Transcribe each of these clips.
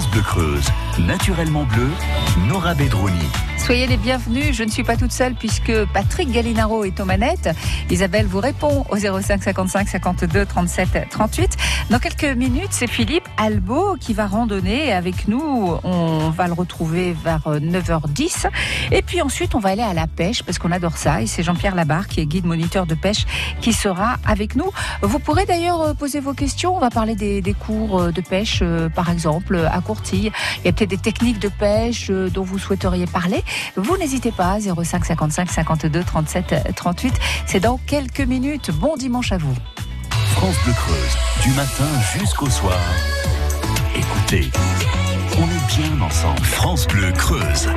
France Bleu Creuse, naturellement bleu, Nora Bedroni. Soyez les bienvenus. Je ne suis pas toute seule puisque Patrick Gallinaro est aux manettes. Isabelle vous répond au 05 55 52 37 38. Dans quelques minutes, c'est Philippe Albo qui va randonner avec nous. On va le retrouver vers 9h10. Et puis ensuite, on va aller à la pêche parce qu'on adore ça. Et c'est Jean-Pierre Labarre qui est guide moniteur de pêche qui sera avec nous. Vous pourrez d'ailleurs poser vos questions. On va parler des, des cours de pêche, euh, par exemple, à Courtille. Il y a peut-être des techniques de pêche euh, dont vous souhaiteriez parler. Vous n'hésitez pas, 05 55 52 37 38. C'est dans quelques minutes. Bon dimanche à vous. France Bleu Creuse, du matin jusqu'au soir. Écoutez, on est bien ensemble. France Bleu Creuse.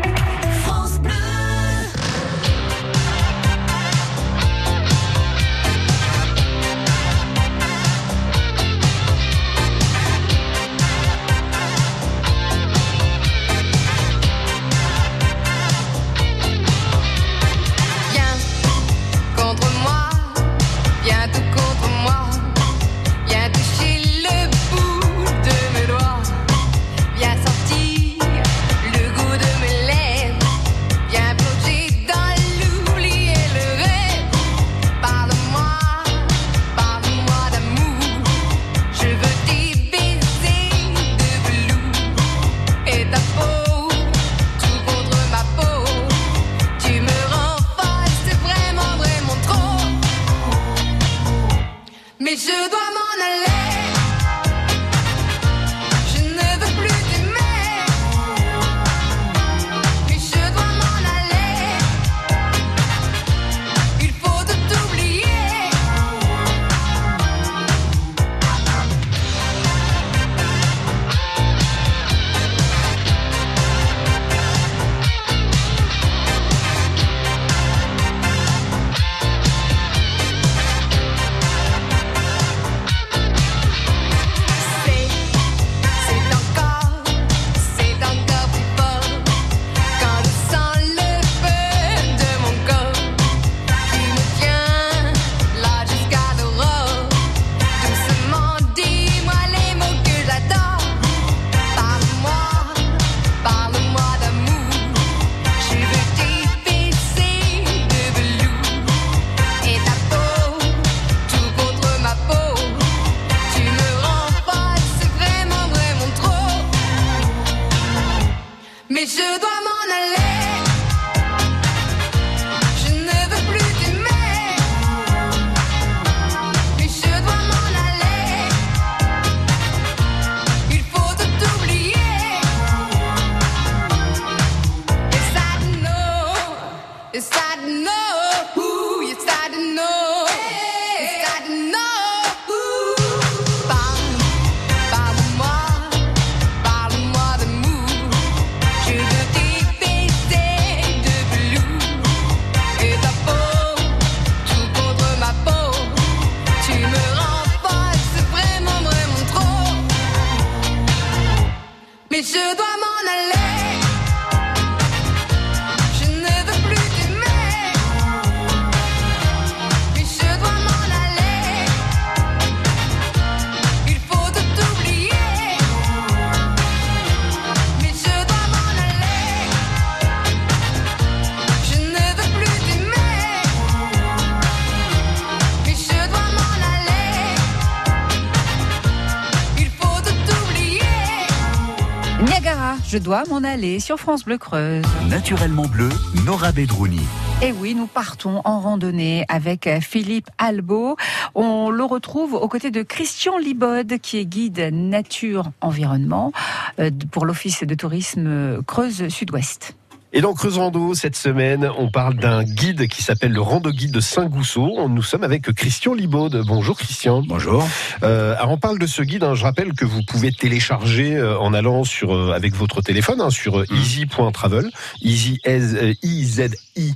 Dois m'en aller sur France Bleu Creuse. Naturellement bleu, Nora Bedrouni. Et oui, nous partons en randonnée avec Philippe Albo. On le retrouve aux côtés de Christian Libode, qui est guide nature-environnement euh, pour l'Office de tourisme Creuse Sud-Ouest. Et dans Creuse Rando, cette semaine, on parle d'un guide qui s'appelle le Rando Guide de Saint-Gousseau. Nous sommes avec Christian Libaude. Bonjour Christian. Bonjour. Euh, alors on parle de ce guide, hein. je rappelle que vous pouvez télécharger euh, en allant sur euh, avec votre téléphone hein, sur easy.travel, easy, e z i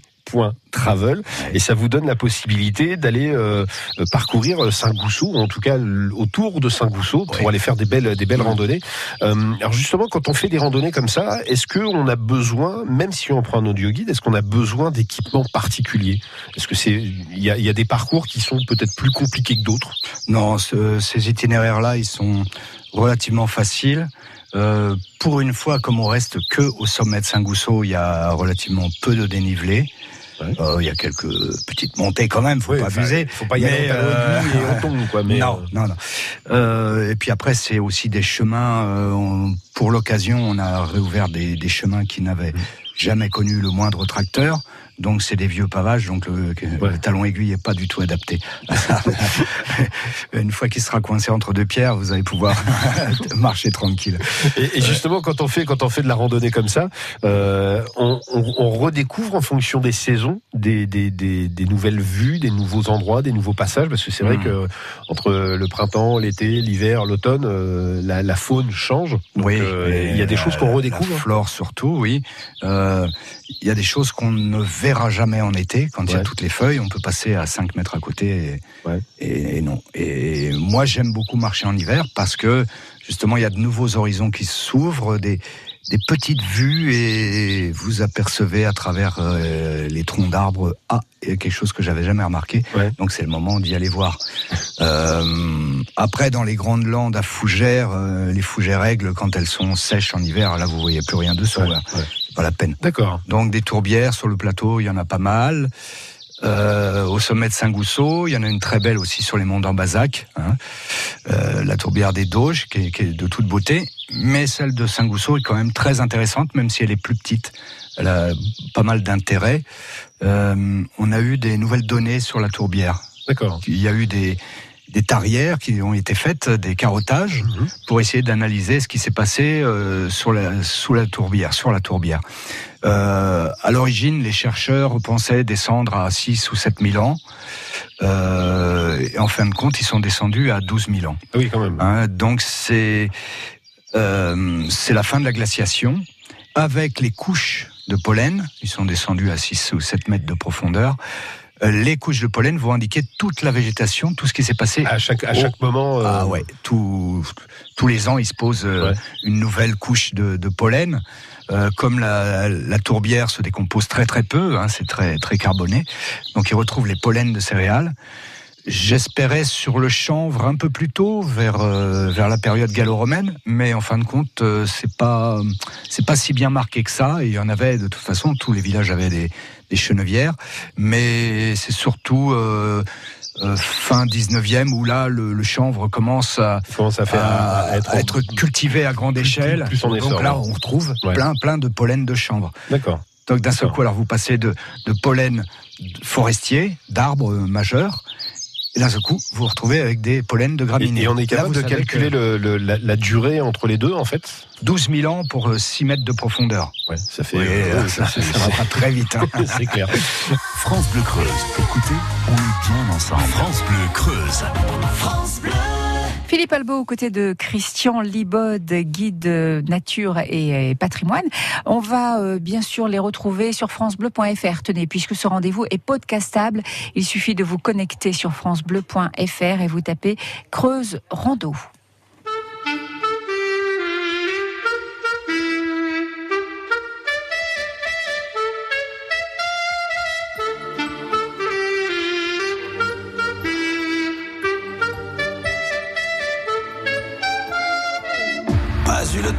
Travel et ça vous donne la possibilité d'aller euh, parcourir Saint-Gousseau, en tout cas autour de Saint-Gousseau, pour aller faire des belles, des belles randonnées. Euh, alors justement, quand on fait des randonnées comme ça, est-ce qu'on a besoin, même si on prend un audio guide, est-ce qu'on a besoin d'équipements particuliers? Est-ce que c'est, il y a, y a, des parcours qui sont peut-être plus compliqués que d'autres? Non, ce, ces itinéraires-là, ils sont relativement faciles. Euh, pour une fois, comme on reste que au sommet de Saint-Gousseau, il y a relativement peu de dénivelé. Ouais. Euh, il y a quelques petites montées quand même, faut oui, pas abuser. Faut pas y aller euh, et on tombe, quoi. Mais non, non, non. Euh, et puis après, c'est aussi des chemins. Euh, on, pour l'occasion, on a réouvert des, des chemins qui n'avaient mmh. jamais connu le moindre tracteur. Donc c'est des vieux pavages, donc le, ouais. le talon aiguille est pas du tout adapté. Une fois qu'il sera coincé entre deux pierres, vous allez pouvoir marcher tranquille. Et, et, justement, quand on fait quand on fait de la randonnée comme ça, euh, on, on, on, redécouvre en fonction des saisons des, des, des, des, nouvelles vues, des nouveaux endroits, des nouveaux passages, parce que c'est vrai mmh. que entre le printemps, l'été, l'hiver, l'automne, euh, la, la, faune change. Donc, oui, euh, il y a des choses qu'on redécouvre. La flore surtout, oui. Euh, il y a des choses qu'on ne verra jamais en été quand ouais. il y a toutes les feuilles. On peut passer à 5 mètres à côté et, ouais. et, et non. Et moi, j'aime beaucoup marcher en hiver parce que justement, il y a de nouveaux horizons qui s'ouvrent, des, des petites vues et vous apercevez à travers euh, les troncs d'arbres ah, quelque chose que j'avais jamais remarqué. Ouais. Donc c'est le moment d'y aller voir. Euh, après, dans les grandes landes à fougères, euh, les fougères règles, quand elles sont sèches en hiver, là vous voyez plus rien dessous. Ouais, là. Pas la peine. D'accord. Donc des tourbières sur le plateau, il y en a pas mal. Euh, au sommet de Saint-Gousseau, il y en a une très belle aussi sur les monts d'Ambazac, hein. euh, la tourbière des Doges, qui est, qui est, de toute beauté. Mais celle de Saint-Gousseau est quand même très intéressante, même si elle est plus petite. Elle a pas mal d'intérêt. Euh, on a eu des nouvelles données sur la tourbière. D'accord. Il y a eu des, des tarières qui ont été faites, des carottages, mmh. pour essayer d'analyser ce qui s'est passé euh, sur la, sous la tourbière, sur la tourbière. Euh, à l'origine, les chercheurs pensaient descendre à 6 ou 7 000 ans. Euh, et en fin de compte, ils sont descendus à 12 000 ans. Ah oui, quand même. Hein, donc c'est euh, c'est la fin de la glaciation. Avec les couches de pollen, ils sont descendus à 6 ou 7 mètres de profondeur les couches de pollen vont indiquer toute la végétation, tout ce qui s'est passé. À chaque, à chaque au... moment. Euh... Ah ouais, tout, tous les ans, il se pose euh, ouais. une nouvelle couche de, de pollen. Euh, comme la, la, tourbière se décompose très très peu, hein, c'est très très carboné, donc il retrouve les pollens de céréales. J'espérais sur le chanvre un peu plus tôt, vers euh, vers la période gallo-romaine, mais en fin de compte, euh, c'est pas c'est pas si bien marqué que ça. Et il y en avait de toute façon, tous les villages avaient des, des chenevières, mais c'est surtout euh, fin 19e où là le, le chanvre commence à, commence à, faire, à, à, être, cultivé à grande plus, échelle. Plus, Donc là, on retrouve ouais. plein plein de pollen de chanvre. D'accord. Donc d'un seul coup, alors vous passez de, de pollen forestier, d'arbres majeurs, et d'un seul coup, vous vous retrouvez avec des pollens de graminées. Et, et on est capable Là, de calculer le, le, la, la, durée entre les deux, en fait? 12 000 ans pour 6 mètres de profondeur. Ouais, ça fait. Oui, euh, ça, ça, ça, va pas très vite. Hein. C'est clair. France Bleu Creuse. Écoutez, on est bien ensemble. France Bleu Creuse. France Bleu. Philippe Albo aux côtés de Christian Libod, guide nature et patrimoine. On va euh, bien sûr les retrouver sur francebleu.fr. Tenez, puisque ce rendez-vous est podcastable, il suffit de vous connecter sur francebleu.fr et vous tapez Creuse Rando.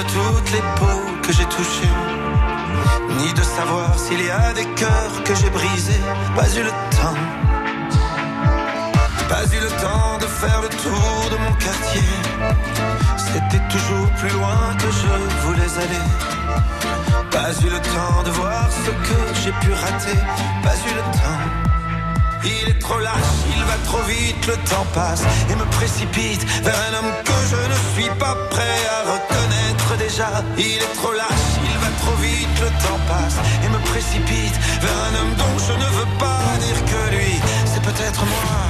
De toutes les peaux que j'ai touchées, ni de savoir s'il y a des cœurs que j'ai brisés. Pas eu le temps, pas eu le temps de faire le tour de mon quartier. C'était toujours plus loin que je voulais aller. Pas eu le temps de voir ce que j'ai pu rater. Pas eu le temps. Il est trop lâche, il va trop vite, le temps passe et me précipite vers un homme que je ne suis pas prêt à reconnaître déjà. Il est trop lâche, il va trop vite, le temps passe et me précipite vers un homme dont je ne veux pas dire que lui, c'est peut-être moi.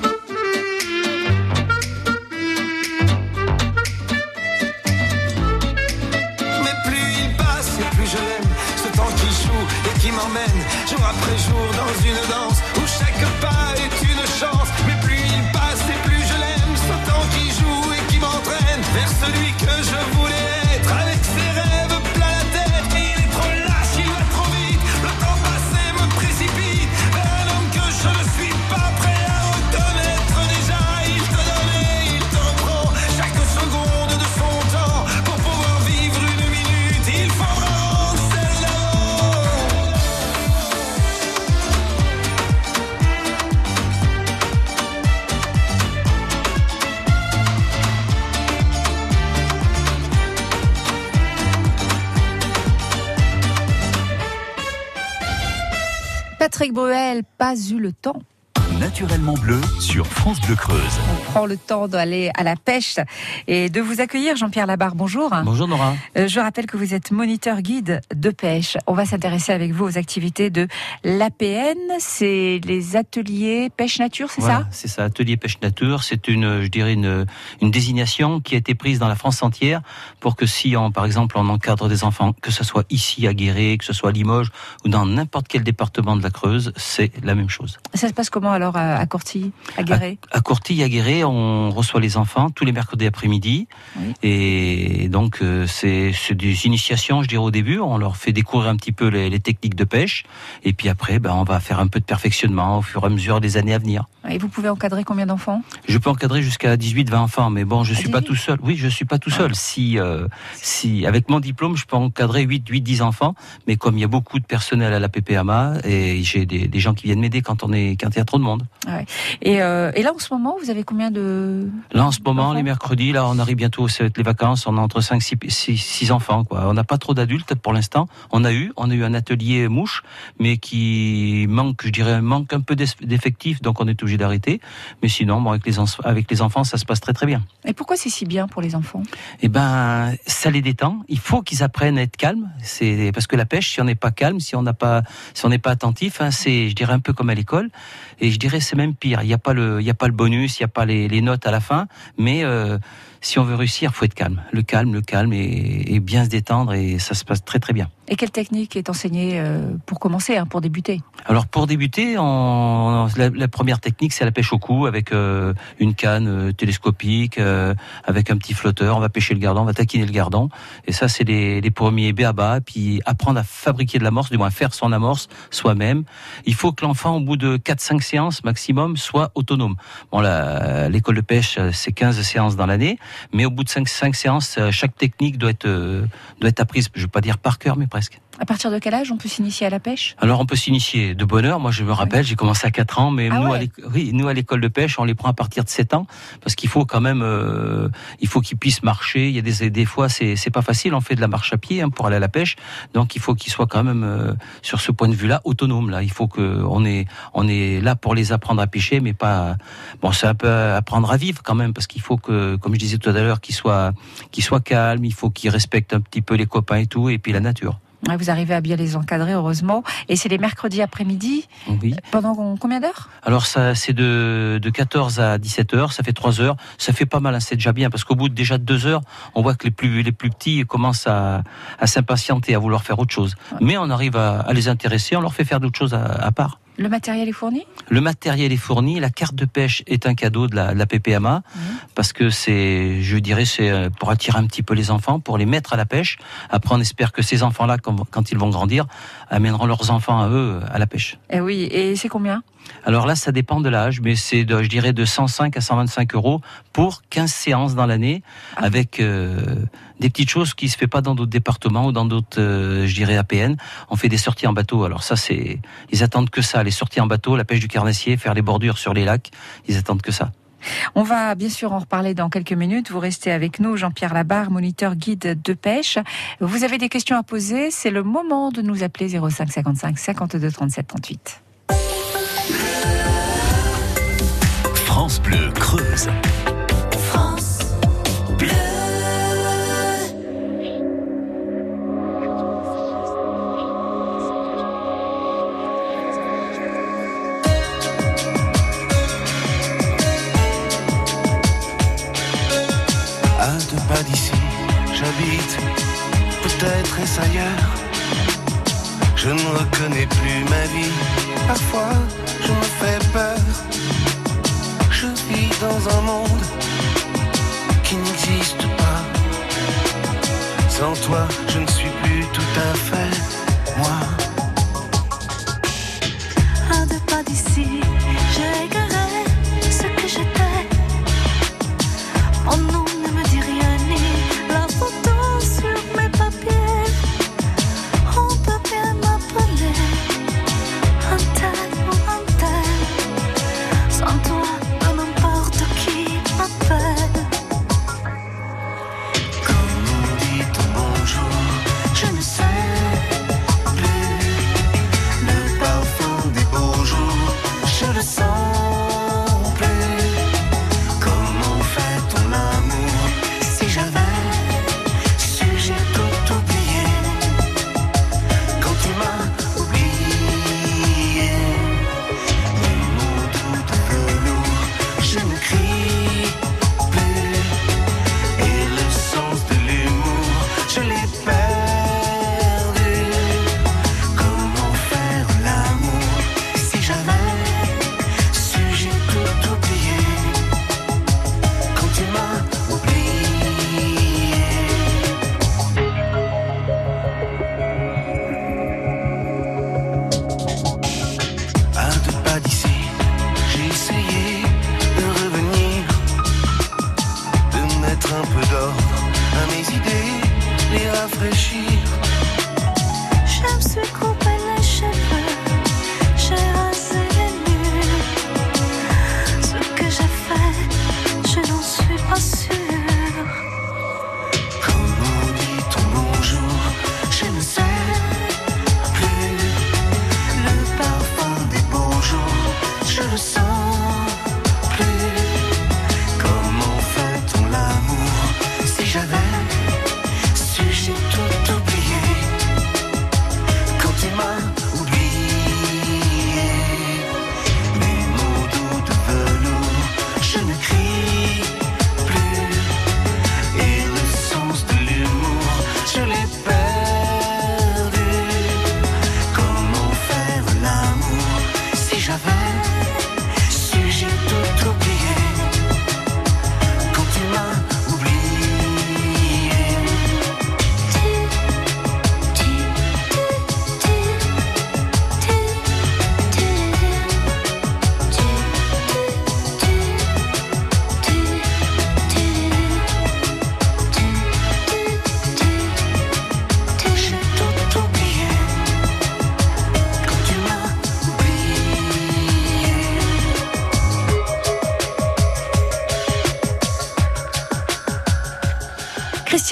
Patrick pas eu le temps. Naturellement bleu sur France Bleu Creuse. On prend le temps d'aller à la pêche et de vous accueillir, Jean-Pierre Labarre. Bonjour. Bonjour Nora. Euh, Je rappelle que vous êtes moniteur guide de pêche. On va s'intéresser avec vous aux activités de l'APN. C'est les ateliers pêche nature, c'est Voilà, ça? C'est ça, atelier pêche nature. C'est une, je dirais une, une désignation qui a été prise dans la France entière pour que si, on, par exemple, on encadre des enfants, que ce soit ici à Guéret, que ce soit à Limoges ou dans n'importe quel département de la Creuse, c'est la même chose. Ça se passe comment alors? À à à Guéret À Courtille, à Guéret, on reçoit les enfants tous les mercredis après-midi. Oui. Et donc, euh, c'est c'est des initiations, je dirais, au début. On leur fait découvrir un petit peu les, les techniques de pêche. Et puis après, ben, on va faire un peu de perfectionnement au fur et à mesure des années à venir. Et vous pouvez encadrer combien d'enfants? Je peux encadrer jusqu'à 18-20 enfants, mais bon, je À suis pas 18? tout seul. Oui, je suis pas tout seul. Si, euh, si, avec mon diplôme, je peux encadrer 8, 8, 10 enfants, mais comme il y a beaucoup de personnel à la PPAMA, et j'ai des, des gens qui viennent m'aider quand on est, quand il y a trop de monde. Et, euh, et là, en ce moment, vous avez combien de... Là, en ce moment, les mercredis, là, on arrive bientôt, c'est les vacances, on a entre 5, 6, 6, 6 enfants, quoi. On n'a pas trop d'adultes pour l'instant. On a eu, on a eu un atelier mouche, mais qui manque, je dirais, manque un peu d'eff- d'effectifs, donc on est obligé d'arrêter. Mais sinon, bon, avec les, avec les enfants, ça se passe très très bien. Et pourquoi c'est si bien pour les enfants? Eh ben, ça les détend. Il faut qu'ils apprennent à être calmes. C'est parce que la pêche, si on n'est pas calme, si on n'a pas, si on n'est pas attentif, hein, c'est, je dirais, un peu comme à l'école. Et je dirais, c'est même pire. Il n'y a pas le, il y a pas le bonus, il n'y a pas les, les notes à la fin. Mais euh, si on veut réussir, faut être calme. Le calme, le calme, et, et bien se détendre, et ça se passe très très bien. Et quelle technique est enseignée euh, pour commencer, hein, pour débuter? Alors pour débuter, la, première technique c'est la pêche au cou avec euh, une canne euh, télescopique, avec un petit flotteur. On va pêcher le gardon, on va taquiner le gardon. Et ça c'est les, les premiers béabas. Puis apprendre à fabriquer de l'amorce, du moins faire son amorce soi-même. Il faut que l'enfant au bout de 4-5 séances maximum soit autonome. Bon l'école de pêche c'est 15 séances dans l'année, mais au bout de 5, 5 séances, chaque technique doit être doit être apprise. Je veux pas dire par cœur, mais presque. À partir de quel âge on peut s'initier à la pêche? Alors on peut s'initier de bonne heure. Moi je me rappelle, j'ai commencé à 4 ans, mais Ah nous, ouais. à l'éc- oui, nous à l'école de pêche, on les prend à partir de 7 ans parce qu'il faut quand même, euh, il faut qu'ils puissent marcher. Il y a des, des fois c'est c'est pas facile. On fait de la marche à pied hein, pour aller à la pêche, donc il faut qu'ils soient quand même euh, sur ce point de vue-là autonomes. Là, il faut que on est on est là pour les apprendre à pêcher, mais pas bon. C'est un peu apprendre à vivre quand même parce qu'il faut que, comme je disais tout à l'heure, qu'ils soient qu'ils soient calmes. Il faut qu'ils respectent un petit peu les copains et tout, et puis la nature. Ouais, Vous arrivez à bien les encadrer, heureusement. Et c'est les mercredis après-midi Oui. Pendant combien d'heures? Alors ça, c'est de, de 14 à 17 heures, ça fait 3 heures, ça fait pas mal, hein, c'est déjà bien, parce qu'au bout de déjà de 2 heures, on voit que les plus, les plus petits commencent à, à s'impatienter, à vouloir faire autre chose. Mais on arrive à, à les intéresser, on leur fait faire d'autres choses à, à part. Le matériel est fourni? Le matériel est fourni, la carte de pêche est un cadeau de la, de la PPMA, parce que c'est, je dirais, c'est euh, pour attirer un petit peu les enfants, pour les mettre à la pêche. Après, on espère que ces enfants-là, quand, quand ils vont grandir, amèneront leurs enfants à eux à la pêche. Eh oui, et c'est combien? Alors là, ça dépend de l'âge, mais c'est, de, je dirais, de 105 à 125 euros pour 15 séances dans l'année, Ah. avec euh, des petites choses qui se fait pas dans d'autres départements ou dans d'autres, euh, je dirais, APN. On fait des sorties en bateau. Alors ça, c'est, ils attendent que ça, les sorties en bateau, la pêche du carnassier, faire les bordures sur les lacs. Ils attendent que ça. On va bien sûr en reparler dans quelques minutes. Vous restez avec nous, Jean-Pierre Labarre, moniteur guide de pêche. Vous avez des questions à poser, c'est le moment de nous appeler 05 55 52 37 38. France Bleu Creuse.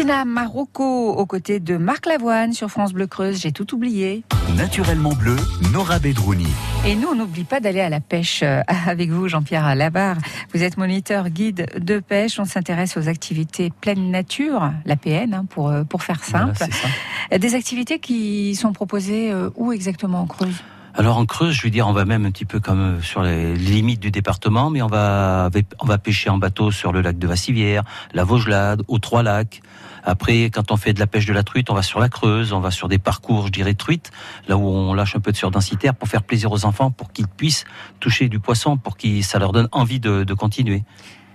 Marocco aux côtés de Marc Lavoine sur France Bleu Creuse. J'ai tout oublié. Naturellement bleu, Nora Bedrouni. Et nous, on n'oublie pas d'aller à la pêche euh, avec vous, Jean-Pierre Labarre. Vous êtes moniteur guide de pêche. On s'intéresse aux activités pleine nature, la PN, hein, pour, euh, pour faire simple. Des activités qui sont proposées euh, où exactement en Creuse? Alors en Creuse, je veux dire, on va même un petit peu comme sur les limites du département, mais on va on va pêcher en bateau sur le lac de Vassivière, la Vaugelade, aux Trois Lacs. Après, quand on fait de la pêche de la truite, on va sur la Creuse, on va sur des parcours, je dirais truite, là où on lâche un peu de surdensitaire pour faire plaisir aux enfants, pour qu'ils puissent toucher du poisson, pour que ça leur donne envie de, de continuer.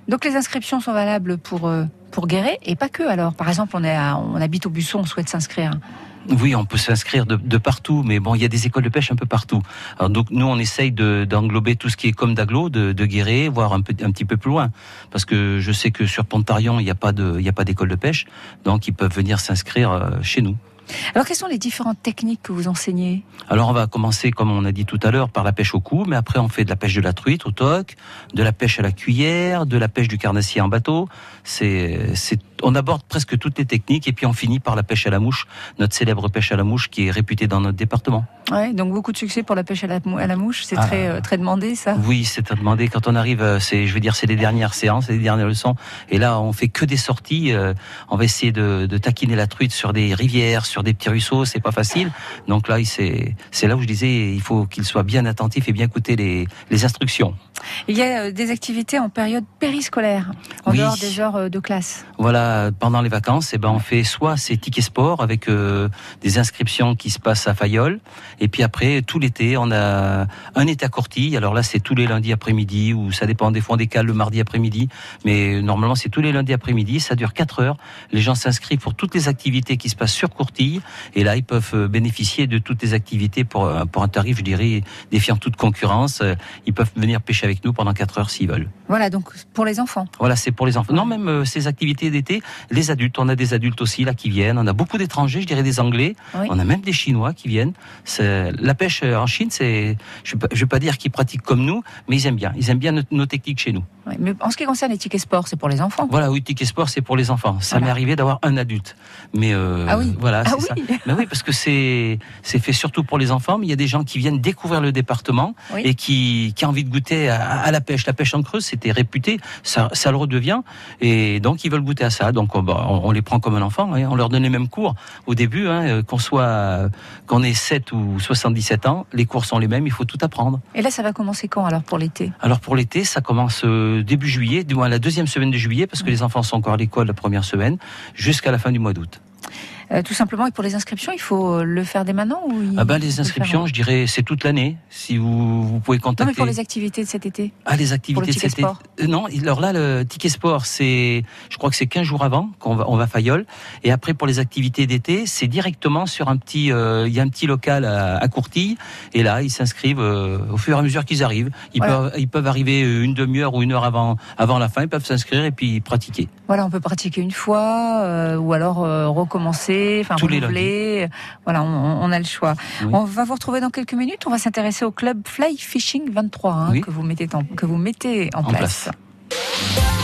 Donc les inscriptions sont valables pour, euh, pour Guéret et pas que alors. Par exemple, on, est on habite au Busson, on souhaite s'inscrire. Oui, on peut s'inscrire de, de partout, mais bon, il y a des écoles de pêche un peu partout. Alors donc nous, on essaye de- d'englober tout ce qui est comme d'aglo, de, de Guéret, voire un, peu, un petit peu plus loin, parce que je sais que sur Pontarion, il n'y a pas de, il y a pas d'école de pêche, donc ils peuvent venir s'inscrire euh, chez nous. Alors quelles sont les différentes techniques que vous enseignez? Alors on va commencer, comme on a dit tout à l'heure, par la pêche au cou, mais après on fait de la pêche de la truite au toc, de la pêche à la cuillère, de la pêche du carnassier en bateau. C'est, on aborde presque toutes les techniques et puis on finit par la pêche à la mouche, notre célèbre pêche à la mouche qui est réputée dans notre département. Ouais, donc beaucoup de succès pour la pêche à la, mou- à la mouche, c'est Ah. très, euh, très demandé ça. Oui, c'est à demander. Quand on arrive, euh, c'est, je veux dire, c'est les dernières séances, les dernières leçons. Et là, on fait que des sorties. euh, on va essayer de, de taquiner la truite sur des rivières, sur des petits ruisseaux. C'est pas facile. Donc là, c'est, c'est là où je disais, il faut qu'il soit bien attentif et bien écouter les, les instructions. Il y a euh, des activités en période périscolaire, en Oui. dehors des heures euh, de classe. Voilà, pendant les vacances, eh ben, on fait soit ces tickets sport avec euh, des inscriptions qui se passent à Fayol, et puis après, tout l'été, on a un été à Cortille. Alors là, c'est tous les lundis après-midi, ou ça dépend, des fois on décale le mardi après-midi, mais normalement, c'est tous les lundis après-midi, ça dure 4 heures. Les gens s'inscrivent pour toutes les activités qui se passent sur Courtille, et là, ils peuvent bénéficier de toutes les activités pour, pour un tarif, je dirais, défiant toute concurrence. Ils peuvent venir pêcher avec nous pendant 4 heures s'ils veulent. Voilà, donc pour les enfants. Voilà, c'est pour les enfants. Non, même euh, ces activités d'été, les adultes, on a des adultes aussi là qui viennent. On a beaucoup d'étrangers, je dirais des Anglais. Oui. On a même des Chinois qui viennent. La pêche euh, en Chine, c'est, je ne vais, pas- dire qu'ils pratiquent comme nous, mais ils aiment bien. Ils aiment bien nos, nos techniques chez nous. Mais en ce qui concerne les tickets sport, c'est pour les enfants. Voilà, oui, ticket sport, c'est pour les enfants. Ça Voilà. m'est arrivé d'avoir un adulte, mais euh, Ah oui. voilà, Ah c'est ça. oui. Mais oui, parce que c'est c'est fait surtout pour les enfants, mais il y a des gens qui viennent découvrir le département et qui qui ont envie de goûter à, à la pêche. La pêche en creuse, c'était réputé, ça ça le redevient, et donc ils veulent goûter à ça. Donc on, bah, on- les prend comme un enfant, hein. on leur donne les mêmes cours au début, hein, euh, qu'on soit euh, qu'on ait 7 ou 77 ans, les cours sont les mêmes, il faut tout apprendre. Et là, ça va commencer quand alors pour l'été? Alors pour l'été, ça commence euh, début juillet, du moins la deuxième semaine de juillet, parce que les enfants sont encore à l'école la première semaine, jusqu'à la fin du mois d'août. Euh, Tout simplement, et pour les inscriptions, il faut euh, le faire dès maintenant ou il Ah ben les inscriptions, je dirais, c'est toute l'année. Si vous, vous pouvez Non, contacter. mais pour les activités de cet été. Ah, les activités le de cet été. Euh, Non, alors là, le ticket sport, c'est, je crois que c'est 15 jours avant qu'on va, on va à Fayol. Et après, pour les activités d'été, c'est directement sur un petit, euh, il y a un petit local à, à Courtille. Et là, ils s'inscrivent au fur et à mesure qu'ils arrivent. Ils, Voilà. peuvent, ils peuvent arriver une demi-heure ou une heure avant, avant la fin. Ils peuvent s'inscrire et puis pratiquer. Voilà, on peut pratiquer une fois ou alors euh, recommencer, enfin Tous les renouveler. Voilà, on, on a le choix. Oui. On va vous retrouver dans quelques minutes. On va s'intéresser au club Fly Fishing 23 hein, Oui. que vous mettez en, que vous mettez en, En place. place.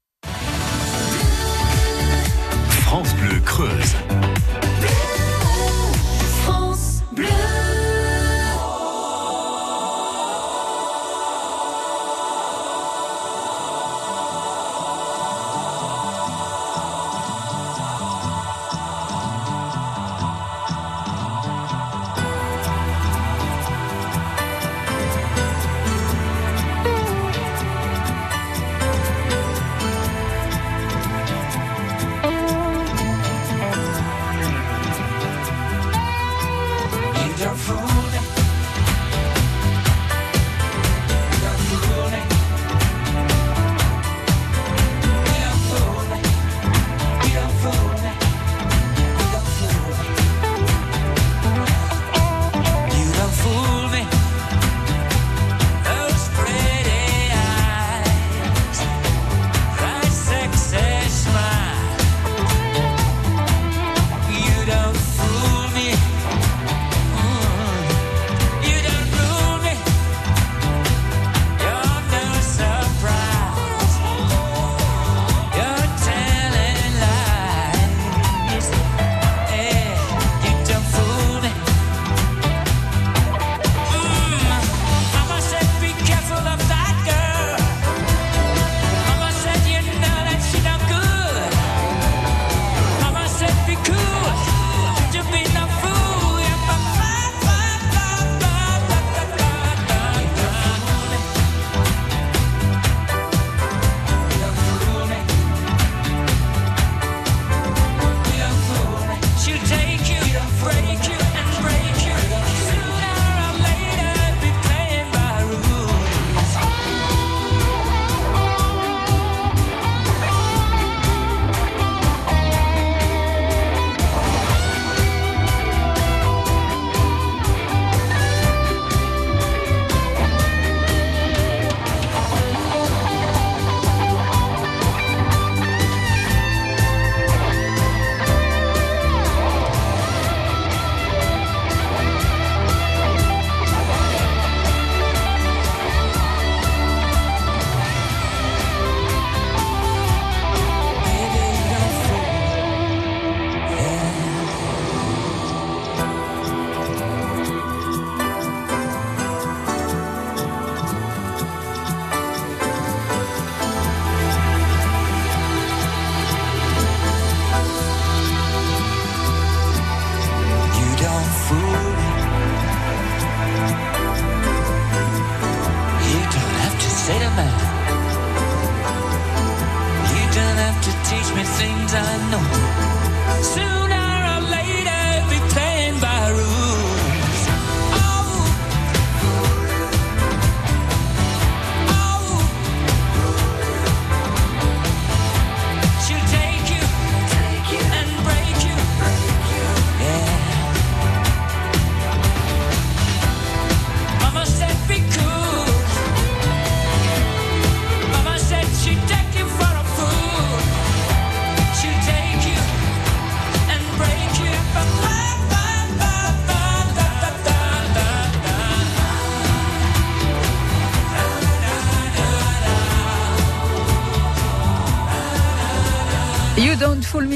Creuse.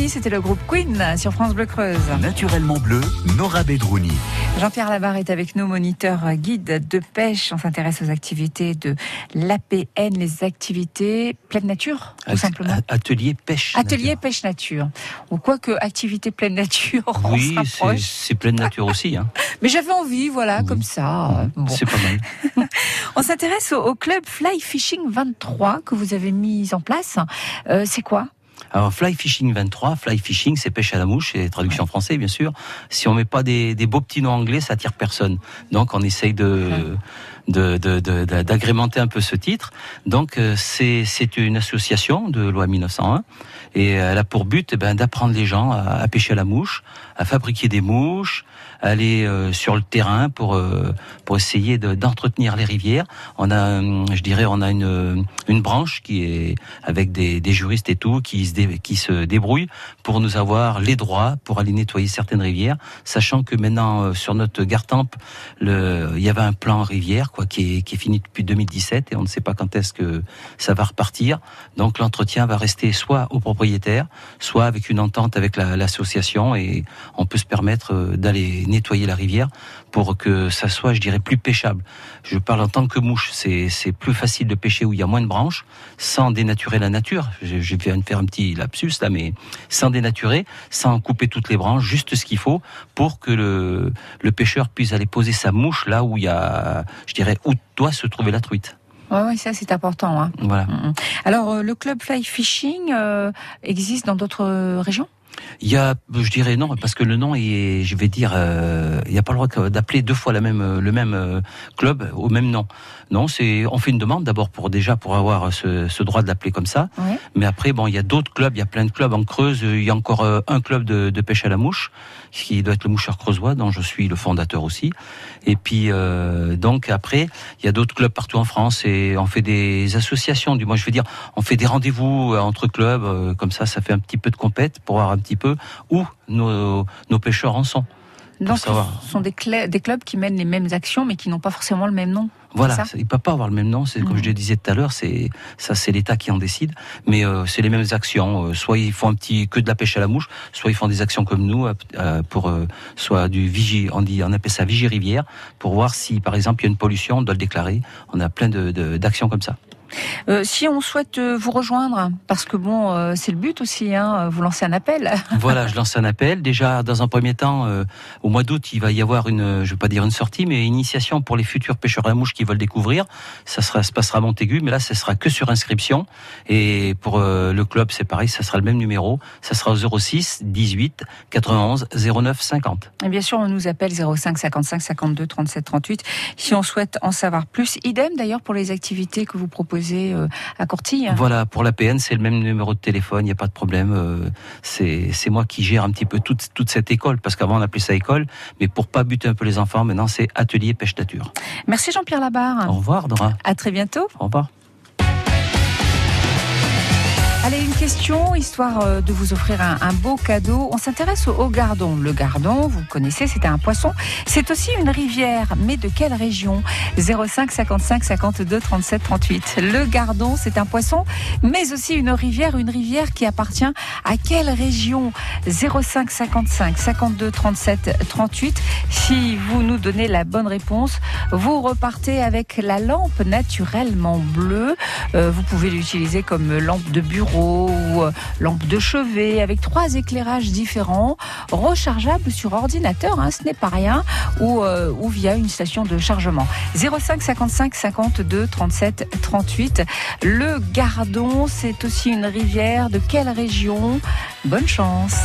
C'était le groupe Queen sur France Bleu Creuse. Naturellement bleu, Nora Bedrouni. Jean-Pierre Labarre est avec nous, moniteur guide de pêche. On s'intéresse aux activités de l'APN, les activités pleine nature, tout At- simplement. Atelier pêche. Atelier nature. pêche nature. Ou quoi que activité pleine nature, Oui, c'est pleine nature aussi. Hein. Mais j'avais envie, voilà, comme ça. Bon. C'est pas mal. On s'intéresse au, au club Fly Fishing 23 que vous avez mis en place. Euh, c'est quoi? Alors, fly fishing 23, fly fishing, c'est pêche à la mouche, c'est traduction en français, bien sûr. Si on met pas des, des beaux petits noms anglais, ça attire personne. Donc, on essaye de, de, de- de- de- d'agrémenter un peu ce titre. Donc, euh, c'est, c'est une association de loi 1901 et elle a pour but eh ben, d'apprendre les gens à, à pêcher à la mouche, à fabriquer des mouches, aller euh, sur le terrain pour, euh, pour essayer de- d'entretenir les rivières. On a, hum, je dirais, on a une, une branche qui est avec des, des juristes et tout, qui se, qui se débrouille pour nous avoir les droits pour aller nettoyer certaines rivières, sachant que maintenant euh, sur notre Gartempe, le, il y avait un plan rivière quoi qui est, qui est fini depuis 2017 et on ne sait pas quand est-ce que ça va repartir. Donc l'entretien va rester soit au propriétaire, soit avec une entente avec la- l'association et on peut se permettre euh, d'aller nettoyer la rivière pour que ça soit, je dirais, plus pêchable. Je parle en tant que mouche, c'est c'est plus facile de pêcher où il y a moins de branches, sans dénaturer la nature. Je, je viens de faire un petit lapsus là, mais sans dénaturer, sans couper toutes les branches, juste ce qu'il faut pour que le, le pêcheur puisse aller poser sa mouche là où il y a, je dirais, où doit se trouver la truite. Ouais, ouais, ça c'est important. hein. Voilà. Mm, mm. Alors, euh, le club Fly Fishing euh, existe dans d'autres euh, régions? Il y a, je dirais non, parce que le nom est, je vais dire, euh, il n'y a pas le droit d'appeler deux fois même, le même euh, club au même nom. Non, c'est, on fait une demande d'abord pour déjà pour avoir ce, ce droit de l'appeler comme ça. Ouais. Mais après, bon, il y a d'autres clubs, il y a plein de clubs en Creuse. Il y a encore euh, un club de, de pêche à la mouche, qui doit être le Moucheur Creusois, dont je suis le fondateur aussi. Et puis, euh, donc après, il y a d'autres clubs partout en France et on fait des associations. Du moins, je veux dire, on fait des rendez-vous euh, entre clubs, euh, comme ça, ça fait un petit peu de compète pour voir un petit peu où nos, nos pêcheurs en sont. Donc, ce sont des, clubs qui mènent les mêmes actions, mais qui n'ont pas forcément le même nom. Voilà, C'est ça? il ne peut pas avoir le même nom. C'est comme Mhm. je le disais tout à l'heure, c'est ça, c'est l'État qui en décide. Mais euh, c'est les mêmes actions. Euh, soit ils font un petit que de la pêche à la mouche, soit ils font des actions comme nous euh, euh, pour euh, soit du vigie, on dit, on appelle ça vigie rivière, pour voir si par exemple il y a une pollution, on doit le déclarer. On a plein de de- d'actions comme ça. Euh, si on souhaite euh, vous rejoindre, parce que bon, euh, c'est le but aussi, hein, vous lancez un appel. voilà, je lance un appel. Déjà, dans un premier temps, euh, au mois d'août, il va y avoir une, je vais pas dire une sortie, mais une initiation pour les futurs pêcheurs à mouche qui veulent découvrir. Ça sera, se passera à Montaigu, mais là, ce sera que sur inscription. Et pour le club, c'est pareil, ça sera le même numéro. Ça sera au 06 18 91 09 50. Et bien sûr, on nous appelle 05 55 52 37 38 si on souhaite en savoir plus. Idem d'ailleurs pour les activités que vous proposez euh, à Cortille. Voilà, pour la PN, c'est le même numéro de téléphone, il n'y a pas de problème. euh, C'est c'est moi qui gère un petit peu toute, toute cette école, parce qu'avant on appelait ça école, mais pour pas buter un peu les enfants, maintenant c'est atelier pêche nature. Merci Jean-Pierre Labarre. Au revoir, Dora. À très bientôt. Au revoir. Allez, une question, histoire euh, de vous offrir un, beau cadeau. On s'intéresse au, gardon. Le gardon, vous connaissez, c'est un poisson. C'est aussi une rivière, mais de quelle région? 05 55 52 37 38. Le gardon, c'est un poisson, mais aussi une rivière, une rivière qui appartient à quelle région? 05 55 52 37 38. Si vous nous donnez la bonne réponse, vous repartez avec la lampe naturellement bleue. Euh, vous pouvez l'utiliser comme lampe de bureau ou euh, lampe de chevet avec trois éclairages différents, rechargeables sur ordinateur, hein, ce n'est pas rien, ou, euh, ou via une station de chargement. 05 55 52 37 38. Le Gardon, c'est aussi une rivière. De quelle région? Bonne chance.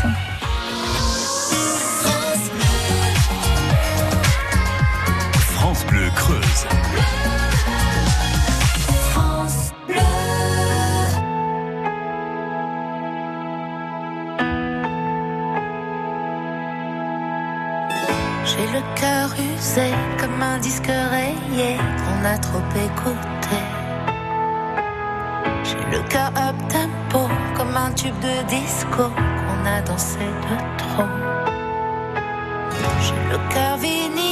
J'ai le cœur up tempo comme un tube de disco qu'on a dansé de trop. J'ai le cœur vinyle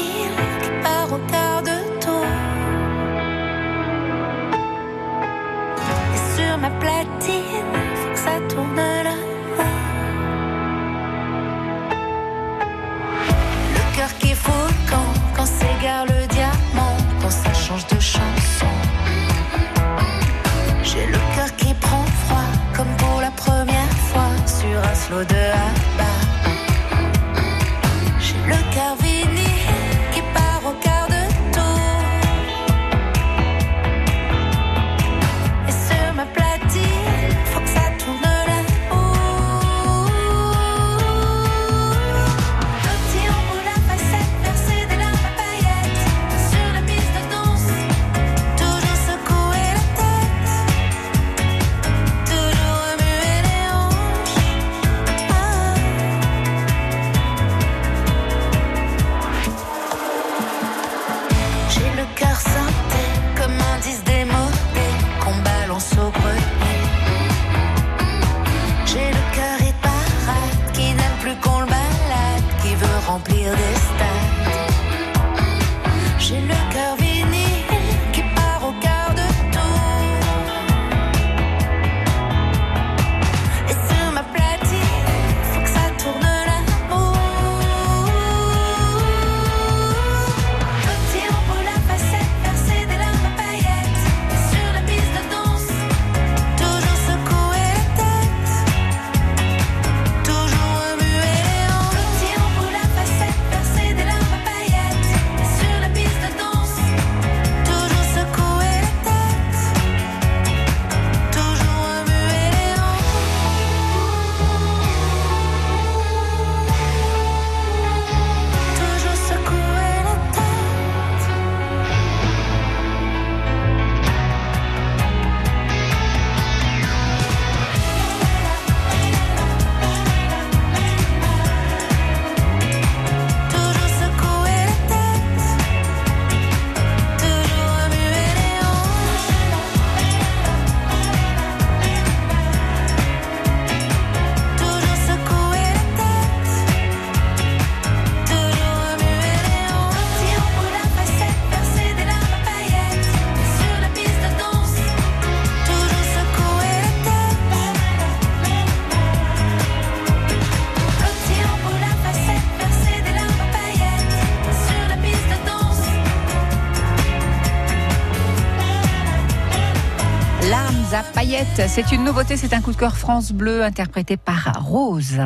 C'est une nouveauté, c'est un coup de cœur France Bleu interprété par Rose.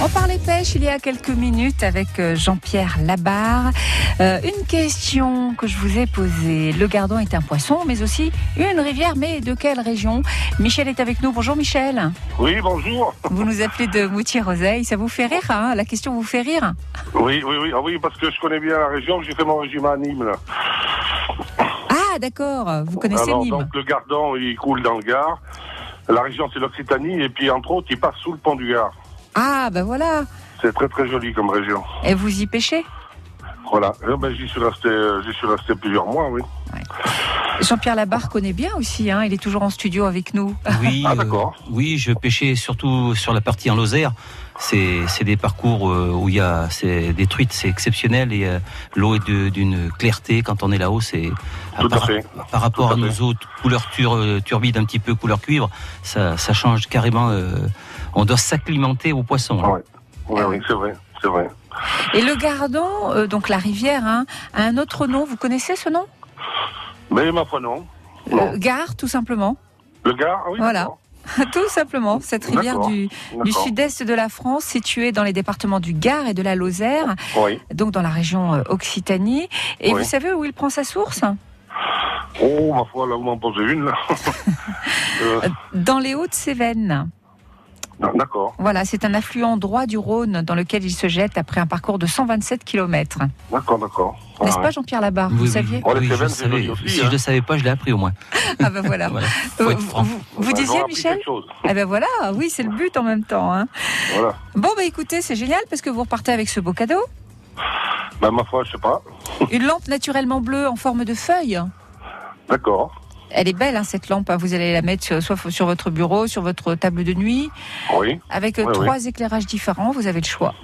On parlait pêche il y a quelques minutes avec euh, Jean-Pierre Labarre. Euh, une question que je vous ai posée. Le Gardon est un poisson, mais aussi une rivière, mais de quelle région? Michel est avec nous. Bonjour Michel. Oui, bonjour. Vous nous appelez de Moutier-Roseille. Ça vous fait rire hein? La question vous fait rire? Oui, oui, oui, ah oui, parce que je connais bien la région, j'ai fait mon régime à Nîmes. Là. Ah d'accord, vous connaissez Alors, Nîmes. donc le Gardon, il coule dans le Gard. La région, c'est l'Occitanie, et puis entre autres, il passe sous le pont du Gard. Ah ben voilà. C'est très très joli comme région. Et vous y pêchez? Voilà. Eh ben, j'y suis resté, euh, j'y suis resté plusieurs mois, oui. Jean-Pierre Labarre connaît bien aussi, hein, il est toujours en studio avec nous. Oui, euh, oui, je pêchais surtout sur la partie en Lozère. C'est c'est des parcours euh, où il y a c'est des truites, c'est exceptionnel et l'eau est de- d'une clarté quand on est là-haut. C'est Tout à par, fait. par rapport Tout à à nos autres couleurs tur, euh, turbides, un petit peu couleur cuivre, ça, ça change carrément. euh, on doit s'acclimater aux poissons. là. Oui, oui, c'est vrai, c'est vrai. Et le Gardon, euh, donc la rivière, hein, a un autre nom. Vous connaissez ce nom? Mais ma foi, non. Euh, Gare, tout simplement. Le Gard, ah oui. Voilà. Tout simplement, cette rivière du, sud-est de la France, située dans les départements du Gard et de la Lozère, Oui. donc dans la région Occitanie. Et Oui. vous savez où il prend sa source? Oh, ma foi, là, vous m'en posez une, là. Euh, Dans les Hauts-de-Cévennes. d'accord, Voilà, c'est un affluent droit du Rhône dans lequel il se jette après un parcours de 127 km. d'accord, d'accord. N'est-ce Ah, pas. Jean-Pierre Labarre Vous saviez Oh, oui, je savais. joli aussi, Si hein. je le savais pas, je l'ai appris au moins. Ah ben voilà. Voilà. Euh, vous, disiez Michel. Eh ben voilà, oui, c'est le but en même temps. hein. Voilà. Bon bah écoutez, c'est génial parce que vous repartez avec ce beau cadeau. Ben, ma foi, je sais pas. Une lampe naturellement bleue en forme de feuille. D'accord. Elle est belle hein, cette lampe. hein. Vous allez la mettre sur- soit sur votre bureau, sur votre table de nuit, Oui. avec euh, Oui, trois éclairages différents. Vous avez le choix.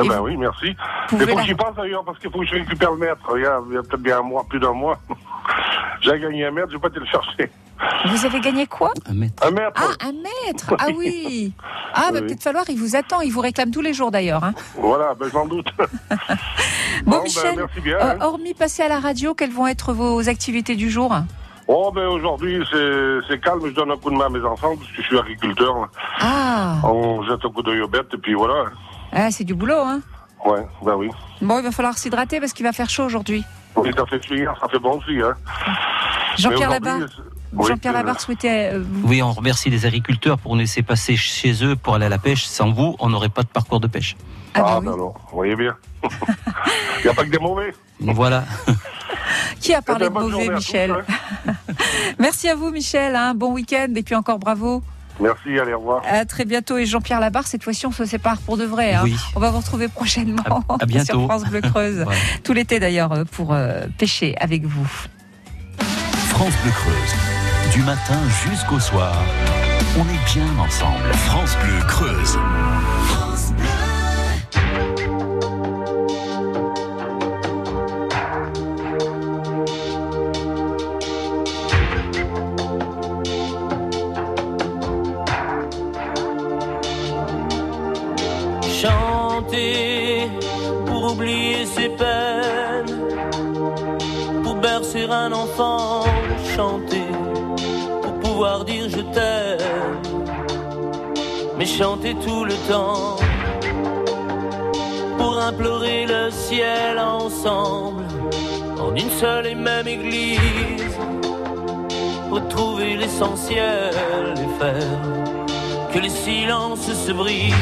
Eh ben oui, merci. Il faut la- que j'y pense d'ailleurs, parce qu'il faut que je récupère le mètre. Il y a, il y a peut-être bien un mois, plus d'un mois. J'ai gagné un mètre, je vais pas te le chercher. Vous avez gagné quoi? Un mètre. Un mètre Ah, un mètre. Ah oui. Ah, va Oui, oui. peut-être falloir. Il vous attend. Il vous réclame tous les jours d'ailleurs. hein. Voilà, ben j'en doute. Bon, ben, Michel. merci bien. euh, hein. hormis passer à la radio, quelles vont être vos activités du jour? Oh, ben aujourd'hui, c'est c'est calme. Je donne un coup de main à mes enfants, parce que je suis agriculteur. là. Ah, On jette un coup d'œil aux bêtes, et puis voilà. ah c'est du boulot. Hein. Ouais, ben oui. Bon, il va falloir s'hydrater parce qu'il va faire chaud aujourd'hui. Oui, ça fait plaisir, ça fait bon aussi. Hein. Jean-Pierre Labarre, oui, Jean-Pierre Labarre souhaitait. euh, Oui, on remercie les agriculteurs pour nous laisser passer chez eux pour aller à la pêche. Sans vous, on n'aurait pas de parcours de pêche. Ah, bah Ah, oui. ben alors, vous voyez bien. Il n'y a pas que des mauvais. Voilà. Qui a parlé Eh de ben, mauvais, journée à Michel tous, hein. Merci à vous, Michel. hein. Bon week-end et puis encore bravo. Merci, allez, au revoir. À très bientôt. Et Jean-Pierre Labarre, cette fois-ci, on se sépare pour de vrai. hein. Oui. On va vous retrouver prochainement À- à bientôt. sur France Bleu Creuse. Tout l'été d'ailleurs, euh, pour euh, pêcher avec vous. France Bleu Creuse. Du matin jusqu'au soir, on est bien ensemble. France Bleu Creuse. Enfant, chanter pour pouvoir dire je t'aime, mais chanter tout le temps pour implorer le ciel ensemble en une seule et même église, retrouver l'essentiel et faire que les silences se brisent.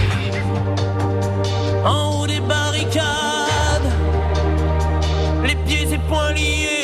En haut des barricades, les pieds et poings liés,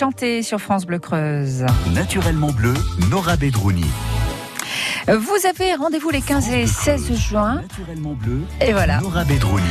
Chantait sur France Bleu Creuse. Naturellement bleu, Nora Bedrouni. Vous avez rendez-vous les 15 et 16 juin. Naturellement bleu, Et voilà. Nora Bedrouni.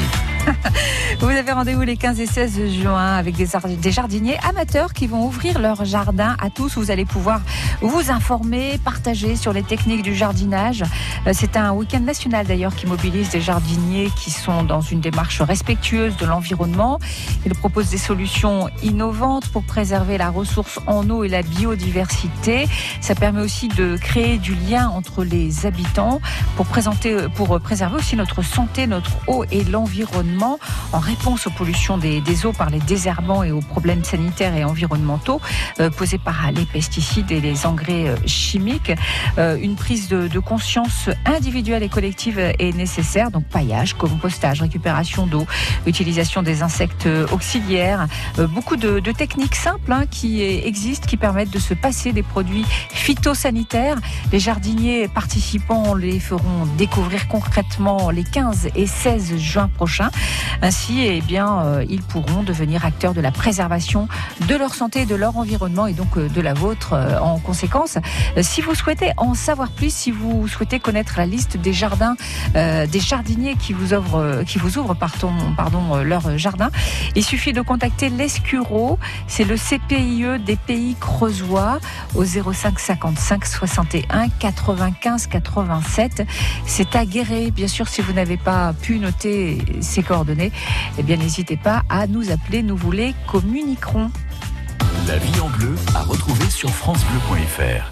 Vous avez rendez-vous les 15 et 16 juin avec des, ar- des jardiniers amateurs qui vont ouvrir leur jardin à tous. Vous allez pouvoir vous informer, partager sur les techniques du jardinage. Euh, C'est un week-end national d'ailleurs qui mobilise des jardiniers qui sont dans une démarche respectueuse de l'environnement. Ils proposent des solutions innovantes pour préserver la ressource en eau et la biodiversité. Ça permet aussi de créer du lien entre les habitants pour, présenter, pour préserver aussi notre santé, notre eau et l'environnement en réponse aux pollutions des, eaux par les désherbants et aux problèmes sanitaires et environnementaux euh, posés par les pesticides et les engrais euh, chimiques. Euh, une prise de, conscience individuelle et collective est nécessaire. Donc paillage, compostage, récupération d'eau, utilisation des insectes auxiliaires, beaucoup de, techniques simples hein, qui existent, qui permettent de se passer des produits phytosanitaires. Les jardiniers participants les feront découvrir concrètement les 15 et 16 juin prochains. Ainsi, eh bien, euh, ils pourront devenir acteurs de la préservation de leur santé, de leur environnement et donc euh, de la vôtre euh, en conséquence. Euh, Si vous souhaitez en savoir plus, si vous souhaitez connaître la liste des jardins, des jardiniers qui vous ouvrent, qui vous ouvrent pardon, pardon, leur jardin, il suffit de contacter l'Escuro. C'est le CPIE des pays creusois au 05 55 61 95 87. C'est à Guéret. Bien sûr, si vous n'avez pas pu noter ces coordonnées, eh bien, n'hésitez pas à nous appeler. Nous vous les communiquerons. La vie en bleu à retrouver sur francebleu.fr.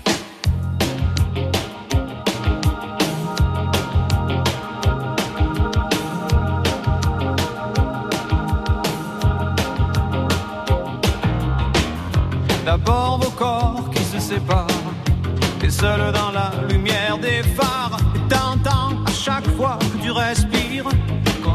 D'abord vos corps qui se séparent, et seul dans la lumière des phares. Et t'entends à chaque fois que tu respires,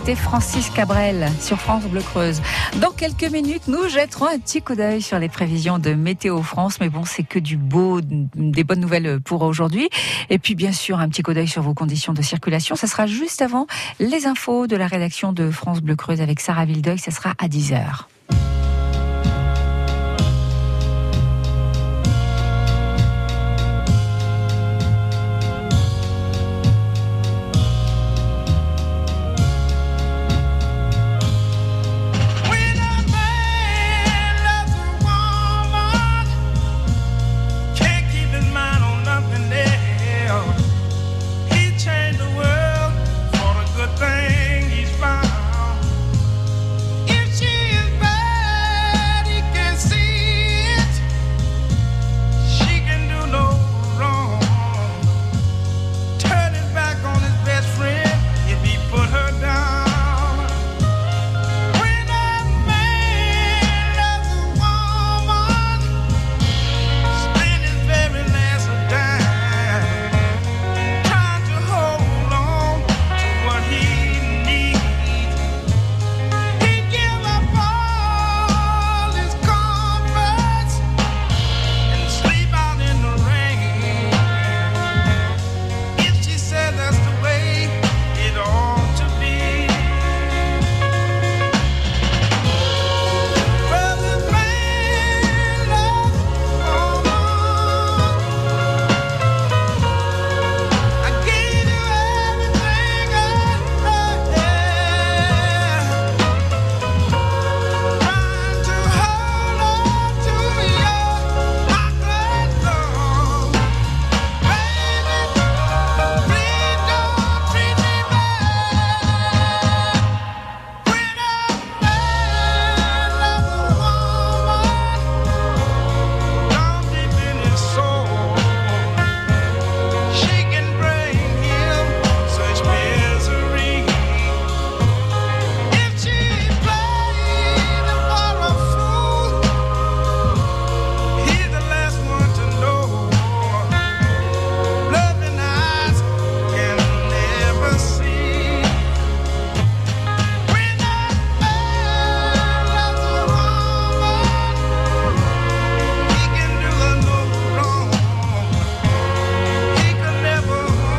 C'était Francis Cabrel sur France Bleu Creuse. Dans quelques minutes, nous jetterons un petit coup d'œil sur les prévisions de Météo France. Mais bon, c'est que du beau, des bonnes nouvelles pour aujourd'hui. Et puis, bien sûr, un petit coup d'œil sur vos conditions de circulation. Ça sera juste avant les infos de la rédaction de France Bleu Creuse avec Sarah Vildeuil. Ça sera à 10h.